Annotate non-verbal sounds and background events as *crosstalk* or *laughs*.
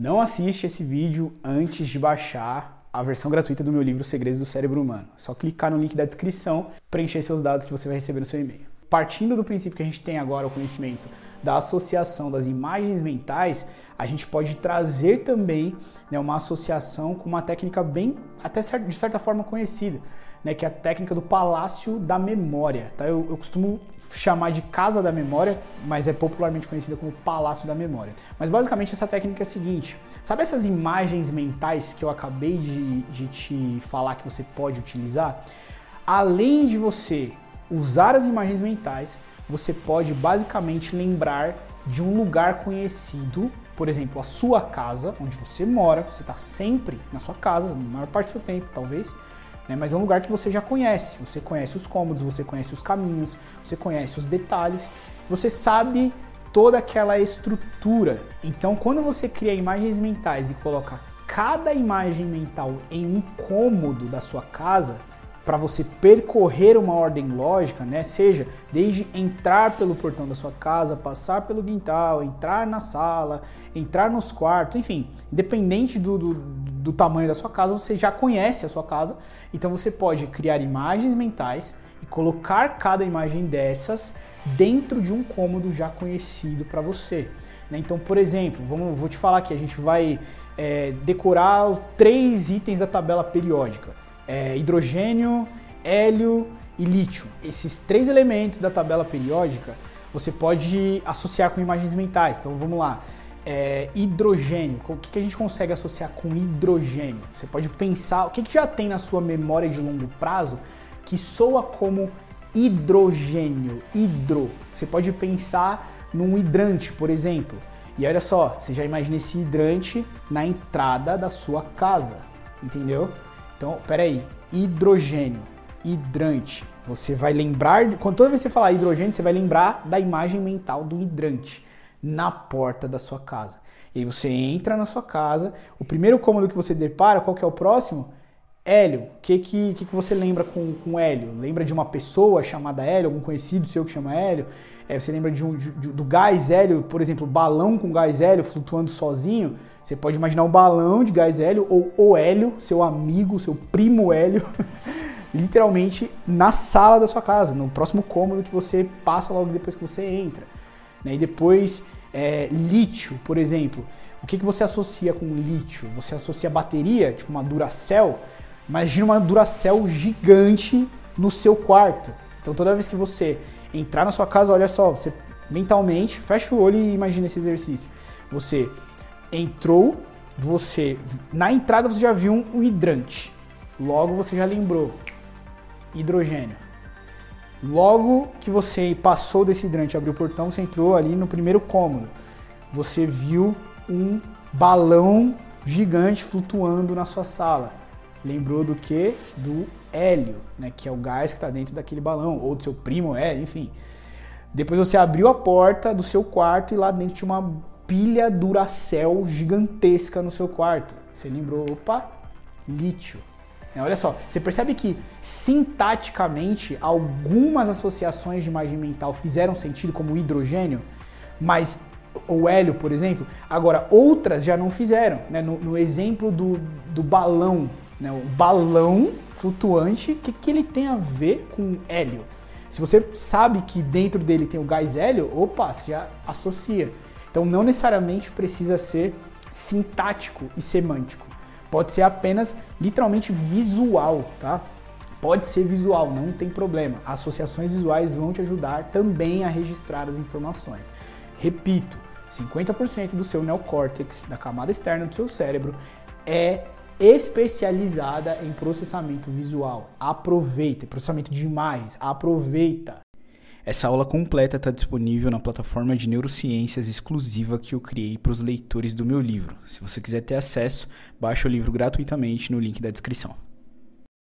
Não assiste esse vídeo antes de baixar a versão gratuita do meu livro Segredos do Cérebro Humano. É só clicar no link da descrição, preencher seus dados que você vai receber no seu e-mail. Partindo do princípio que a gente tem agora o conhecimento da associação das imagens mentais, a gente pode trazer também né, uma associação com uma técnica bem, até de certa forma conhecida, né, que é a técnica do palácio da memória. Tá? Eu, eu, costumo chamar de casa da memória, mas é popularmente conhecida como palácio da memória. Mas basicamente essa técnica é a seguinte: sabe essas imagens mentais que eu acabei de, de te falar que você pode utilizar? Além de você usar as imagens mentais, você pode basicamente lembrar de um lugar conhecido, por exemplo, a sua casa, onde você mora, você está sempre na sua casa, na maior parte do seu tempo, talvez, né? mas é um lugar que você já conhece. Você conhece os cômodos, você conhece os caminhos, você conhece os detalhes, você sabe toda aquela estrutura. Então, quando você cria imagens mentais e coloca cada imagem mental em um cômodo da sua casa, para você percorrer uma ordem lógica, né? Seja desde entrar pelo portão da sua casa, passar pelo quintal, entrar na sala, entrar nos quartos, enfim, independente do, do, do tamanho da sua casa, você já conhece a sua casa, então você pode criar imagens mentais e colocar cada imagem dessas dentro de um cômodo já conhecido para você. Né? Então, por exemplo, vamos, vou te falar que a gente vai é, decorar três itens da tabela periódica é, hidrogênio, hélio e lítio. Esses três elementos da tabela periódica você pode associar com imagens mentais. Então vamos lá. É, hidrogênio, o que, que, a gente consegue associar com hidrogênio? Você pode pensar, o que, que já tem na sua memória de longo prazo que soa como hidrogênio, hidro. Você pode pensar num hidrante, por exemplo. E olha só, você já imagina esse hidrante na entrada da sua casa, entendeu? Então, peraí, hidrogênio, hidrante. Você vai lembrar, quando toda vez que você falar hidrogênio, você vai lembrar da imagem mental do hidrante na porta da sua casa. E aí você entra na sua casa, o primeiro cômodo que você depara, qual que é o próximo? Hélio. O que, que, que, você lembra com, com hélio? Lembra de uma pessoa chamada hélio, algum conhecido seu que chama hélio? É, você lembra de um, de, do gás hélio, por exemplo, balão com gás hélio flutuando sozinho? Você pode imaginar um balão de gás hélio ou o hélio, seu amigo, seu primo hélio, *laughs* literalmente na sala da sua casa, no próximo cômodo que você passa logo depois que você entra. Né? E depois, é, lítio, por exemplo. O que, que você associa com lítio? Você associa bateria, tipo uma Duracell? Imagina uma Duracell gigante no seu quarto. Então toda vez que você entrar na sua casa, olha só, você mentalmente fecha o olho e imagina esse exercício. Você entrou, você na entrada você já viu um hidrante. Logo você já lembrou hidrogênio. Logo que você passou desse hidrante, abriu o portão, você entrou ali no primeiro cômodo. Você viu um balão gigante flutuando na sua sala. Lembrou do que? Do hélio, né? Que é o gás que está dentro daquele balão, ou do seu primo hélio, enfim. Depois você abriu a porta do seu quarto e lá dentro tinha uma pilha Duracell gigantesca no seu quarto. Você lembrou, opa, lítio. É, olha só, você percebe que sintaticamente algumas associações de imagem mental fizeram sentido, como hidrogênio, mas o hélio, por exemplo, agora outras já não fizeram. Né? No, no, exemplo do, do balão, né? o balão flutuante, o que, que ele tem a ver com hélio? Se você sabe que dentro dele tem o gás hélio, opa, você já associa. Então não necessariamente precisa ser sintático e semântico. Pode ser apenas literalmente visual, tá? Pode ser visual, não tem problema. Associações visuais vão te ajudar também a registrar as informações. Repito, 50% do seu neocórtex, da camada externa do seu cérebro, é especializada em processamento visual. Aproveita, processamento de aproveita. Essa aula completa está disponível na plataforma de neurociências exclusiva que eu criei para os leitores do meu livro. Se você quiser ter acesso, baixe o livro gratuitamente no link da descrição.